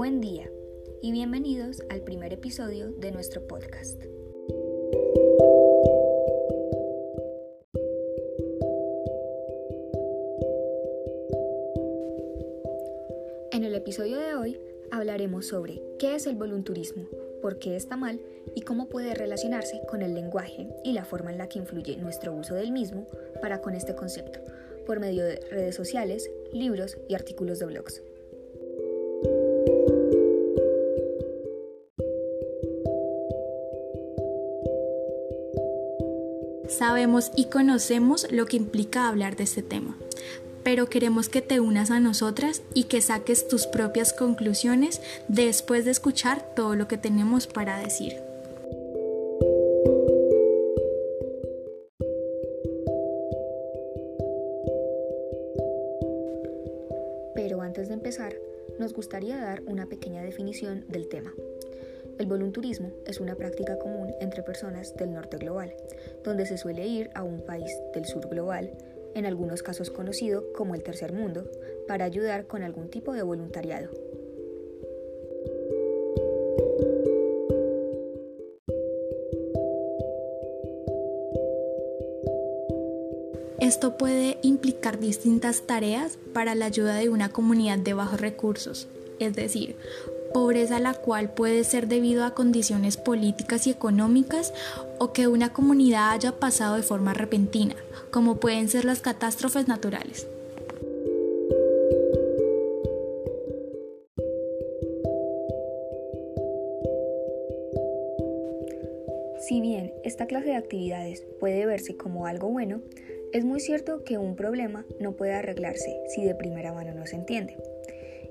Buen día y bienvenidos al primer episodio de nuestro podcast. En el episodio de hoy hablaremos sobre qué es el volunturismo, por qué está mal y cómo puede relacionarse con el lenguaje y la forma en la que influye nuestro uso del mismo para con este concepto, por medio de redes sociales, libros y artículos de blogs. Sabemos y conocemos lo que implica hablar de este tema, pero queremos que te unas a nosotras y que saques tus propias conclusiones después de escuchar todo lo que tenemos para decir. Pero antes de empezar, nos gustaría dar una pequeña definición del tema. El volunturismo es una práctica común entre personas del norte global, donde se suele ir a un país del sur global, en algunos casos conocido como el tercer mundo, para ayudar con algún tipo de voluntariado. Esto puede implicar distintas tareas para la ayuda de una comunidad de bajos recursos, es decir, pobreza la cual puede ser debido a condiciones políticas y económicas o que una comunidad haya pasado de forma repentina, como pueden ser las catástrofes naturales. Si bien esta clase de actividades puede verse como algo bueno, es muy cierto que un problema no puede arreglarse si de primera mano no se entiende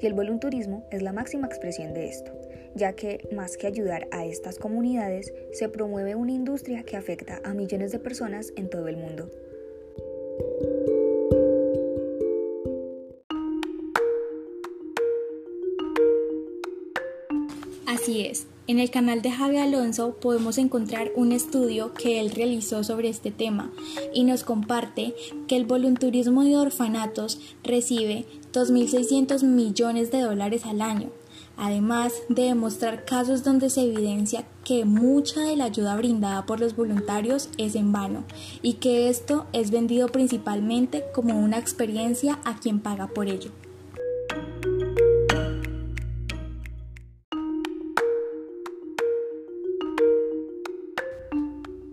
y el volunturismo es la máxima expresión de esto, ya que más que ayudar a estas comunidades, se promueve una industria que afecta a millones de personas en todo el mundo. Así es, en el canal de Javi Alonso podemos encontrar un estudio que él realizó sobre este tema y nos comparte que el volunturismo de orfanatos recibe 2.600 millones de dólares al año, además de demostrar casos donde se evidencia que mucha de la ayuda brindada por los voluntarios es en vano y que esto es vendido principalmente como una experiencia a quien paga por ello.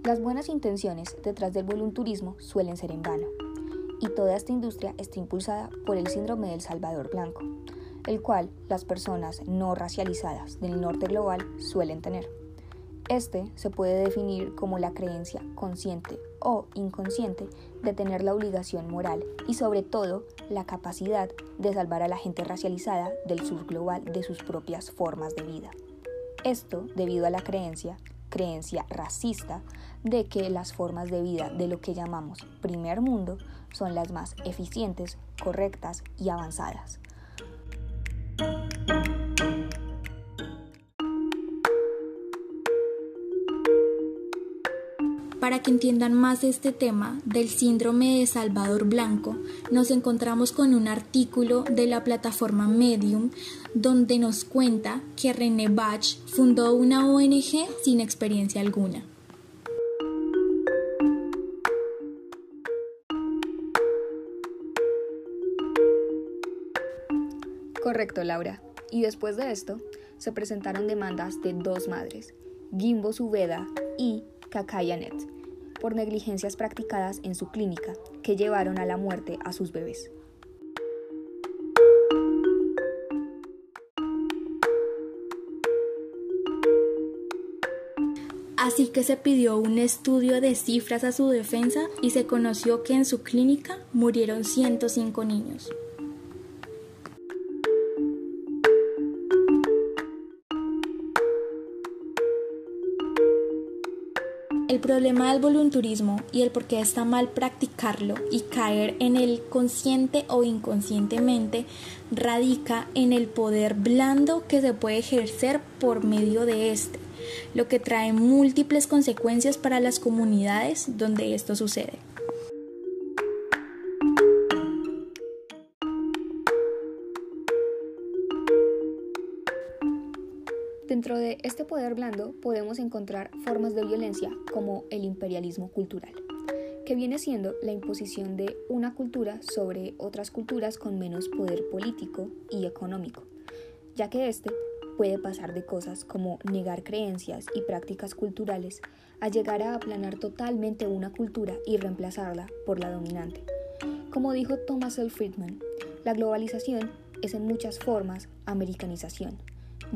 Las buenas intenciones detrás del volunturismo suelen ser en vano, y toda esta industria está impulsada por el síndrome del Salvador Blanco, el cual las personas no racializadas del norte global suelen tener. Este se puede definir como la creencia consciente o inconsciente de tener la obligación moral y sobre todo la capacidad de salvar a la gente racializada del sur global de sus propias formas de vida. Esto debido a la creencia creencia racista de que las formas de vida de lo que llamamos primer mundo son las más eficientes, correctas y avanzadas. Para que entiendan más este tema del síndrome de Salvador Blanco, nos encontramos con un artículo de la plataforma Medium donde nos cuenta que René Bach fundó una ONG sin experiencia alguna. Correcto, Laura. Y después de esto, se presentaron demandas de dos madres, Gimbo Subeda y Kakayanet, por negligencias practicadas en su clínica que llevaron a la muerte a sus bebés. Así que se pidió un estudio de cifras a su defensa y se conoció que en su clínica murieron 105 niños. El problema del volunturismo y el por qué está mal practicarlo y caer en el consciente o inconscientemente radica en el poder blando que se puede ejercer por medio de este, lo que trae múltiples consecuencias para las comunidades donde esto sucede. Dentro de este poder blando podemos encontrar formas de violencia como el imperialismo cultural, que viene siendo la imposición de una cultura sobre otras culturas con menos poder político y económico, ya que este puede pasar de cosas como negar creencias y prácticas culturales a llegar a aplanar totalmente una cultura y reemplazarla por la dominante. Como dijo Thomas L. Friedman, la globalización es en muchas formas americanización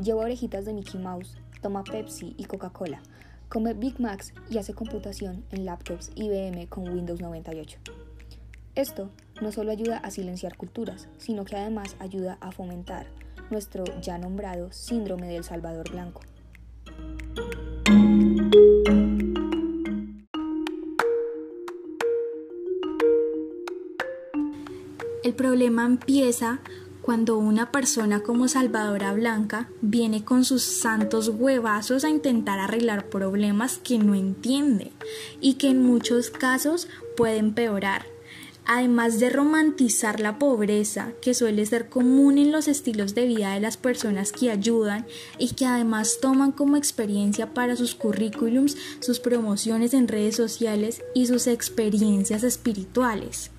Lleva orejitas de Mickey Mouse, toma Pepsi y Coca-Cola, come Big Macs y hace computación en laptops IBM con Windows 98. Esto no solo ayuda a silenciar culturas, sino que además ayuda a fomentar nuestro ya nombrado síndrome del Salvador Blanco. El problema empieza cuando una persona como Salvadora Blanca viene con sus santos huevazos a intentar arreglar problemas que no entiende y que en muchos casos pueden empeorar. Además de romantizar la pobreza, que suele ser común en los estilos de vida de las personas que ayudan y que además toman como experiencia para sus currículums sus promociones en redes sociales y sus experiencias espirituales.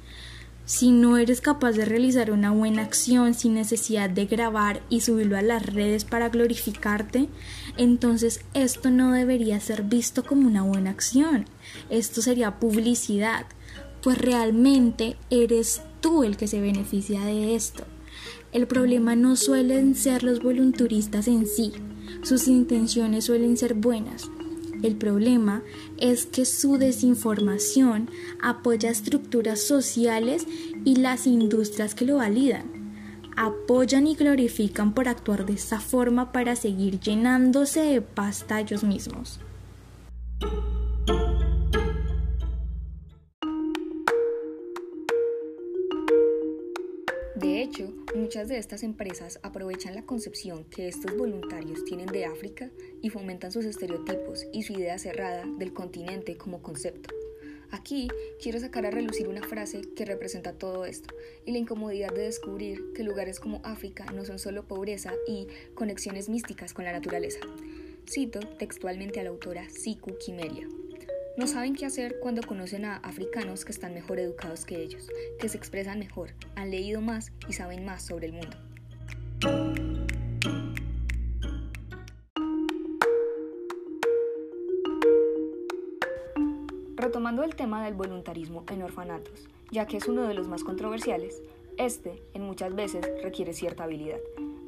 Si no eres capaz de realizar una buena acción sin necesidad de grabar y subirlo a las redes para glorificarte, entonces esto no debería ser visto como una buena acción. Esto sería publicidad, pues realmente eres tú el que se beneficia de esto. El problema no suelen ser los volunturistas en sí, sus intenciones suelen ser buenas, el problema es que su desinformación apoya estructuras sociales y las industrias que lo validan. Apoyan y glorifican por actuar de esta forma para seguir llenándose de pasta ellos mismos. Muchas de estas empresas aprovechan la concepción que estos voluntarios tienen de África y fomentan sus estereotipos y su idea cerrada del continente como concepto. Aquí quiero sacar a relucir una frase que representa todo esto y la incomodidad de descubrir que lugares como África no son solo pobreza y conexiones místicas con la naturaleza. Cito textualmente a la autora Siku Kimeria. No saben qué hacer cuando conocen a africanos que están mejor educados que ellos, que se expresan mejor, han leído más y saben más sobre el mundo. Retomando el tema del voluntarismo en orfanatos, ya que es uno de los más controversiales, este en muchas veces requiere cierta habilidad,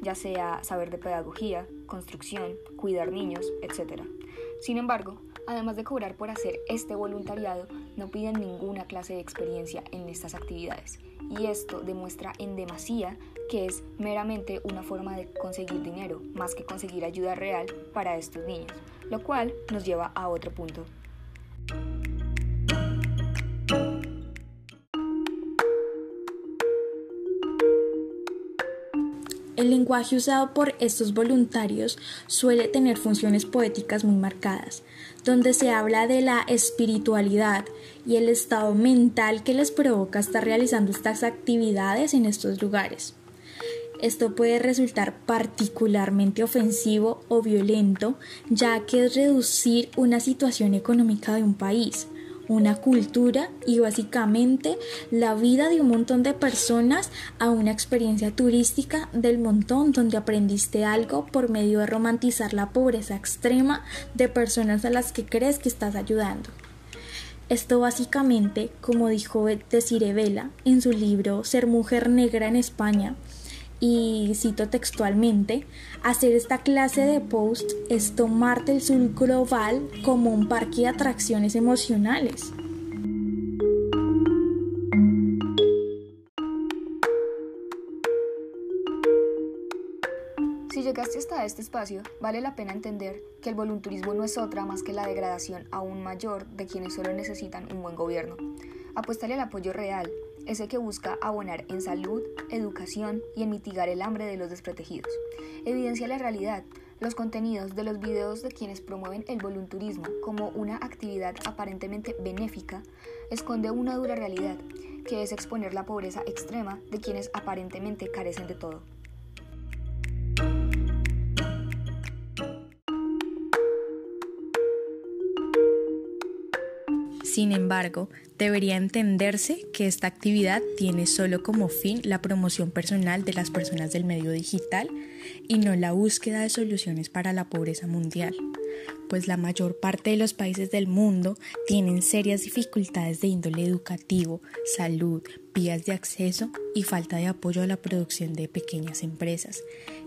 ya sea saber de pedagogía, construcción, cuidar niños, etc. Sin embargo, Además de cobrar por hacer este voluntariado, no piden ninguna clase de experiencia en estas actividades. Y esto demuestra en demasía que es meramente una forma de conseguir dinero, más que conseguir ayuda real para estos niños, lo cual nos lleva a otro punto. El lenguaje usado por estos voluntarios suele tener funciones poéticas muy marcadas, donde se habla de la espiritualidad y el estado mental que les provoca estar realizando estas actividades en estos lugares. Esto puede resultar particularmente ofensivo o violento, ya que es reducir una situación económica de un país, una cultura y básicamente la vida de un montón de personas a una experiencia turística del montón donde aprendiste algo por medio de romantizar la pobreza extrema de personas a las que crees que estás ayudando. Esto básicamente, como dijo Desiree Vela en su libro Ser mujer negra en España, y cito textualmente, hacer esta clase de post es tomarte el sur global como un parque de atracciones emocionales. Si llegaste hasta este espacio, vale la pena entender que el volunturismo no es otra más que la degradación aún mayor de quienes solo necesitan un buen gobierno. Apuéstale al apoyo real, ese que busca abonar en salud, educación y en mitigar el hambre de los desprotegidos. Evidencia la realidad, los contenidos de los videos de quienes promueven el volunturismo como una actividad aparentemente benéfica esconde una dura realidad, que es exponer la pobreza extrema de quienes aparentemente carecen de todo. Sin embargo, debería entenderse que esta actividad tiene solo como fin la promoción personal de las personas del medio digital y no la búsqueda de soluciones para la pobreza mundial, pues la mayor parte de los países del mundo tienen serias dificultades de índole educativo, salud, vías de acceso y falta de apoyo a la producción de pequeñas empresas,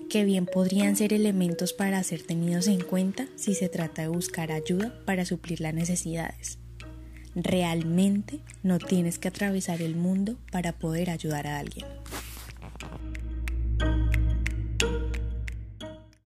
que bien podrían ser elementos para ser tenidos en cuenta si se trata de buscar ayuda para suplir las necesidades. Realmente no tienes que atravesar el mundo para poder ayudar a alguien.